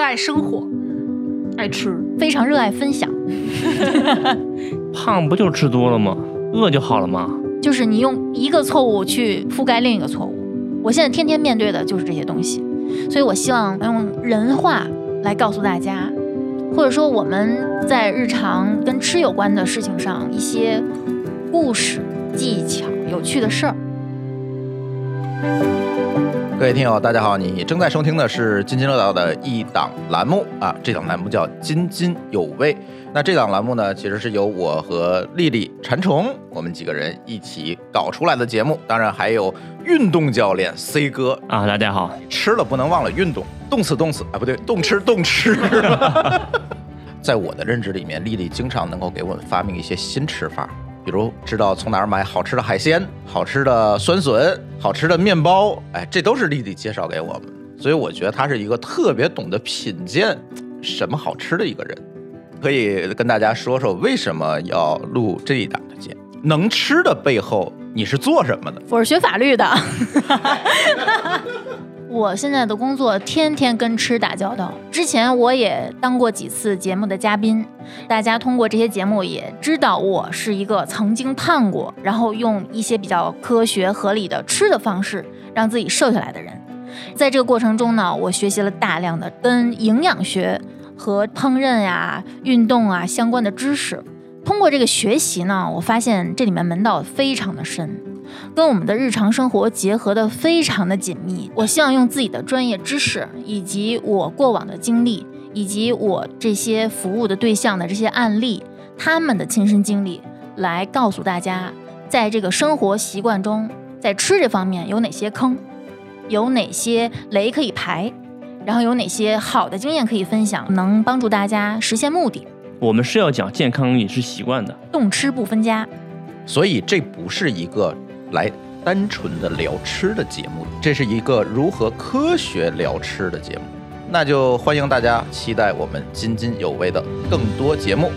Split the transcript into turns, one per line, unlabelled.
热爱生活，爱吃。
非常热爱分享，
胖不就吃多了吗？饿就好了吗？
就是你用一个错误去覆盖另一个错误。我现在天天面对的就是这些东西，所以我希望用人话来告诉大家，或者说我们在日常跟吃有关的事情上一些故事、技巧、有趣的事儿。
各位听友，大家好！你正在收听的是津津乐道的一档栏目啊，这档栏目叫津津有味。那这档栏目呢，其实是由我和丽丽、馋虫我们几个人一起搞出来的节目。当然还有运动教练 C 哥
啊，大家好！
吃了不能忘了运动，动次动次啊，不对，动吃动吃。在我的认知里面，丽丽经常能够给我们发明一些新吃法。比如知道从哪儿买好吃的海鲜、好吃的酸笋、好吃的面包，哎，这都是丽丽介绍给我们，所以我觉得她是一个特别懂得品鉴什么好吃的一个人。可以跟大家说说为什么要录这一档的节目？能吃的背后你是做什么的？
我是学法律的。我现在的工作天天跟吃打交道。之前我也当过几次节目的嘉宾，大家通过这些节目也知道我是一个曾经胖过，然后用一些比较科学合理的吃的方式让自己瘦下来的人。在这个过程中呢，我学习了大量的跟营养学和烹饪呀、运动啊相关的知识。通过这个学习呢，我发现这里面门道非常的深。跟我们的日常生活结合的非常的紧密。我希望用自己的专业知识，以及我过往的经历，以及我这些服务的对象的这些案例，他们的亲身经历，来告诉大家，在这个生活习惯中，在吃这方面有哪些坑，有哪些雷可以排，然后有哪些好的经验可以分享，能帮助大家实现目的。
我们是要讲健康饮食习惯的，
动吃不分家。
所以这不是一个。来单纯的聊吃的节目，这是一个如何科学聊吃的节目，那就欢迎大家期待我们津津有味的更多节目。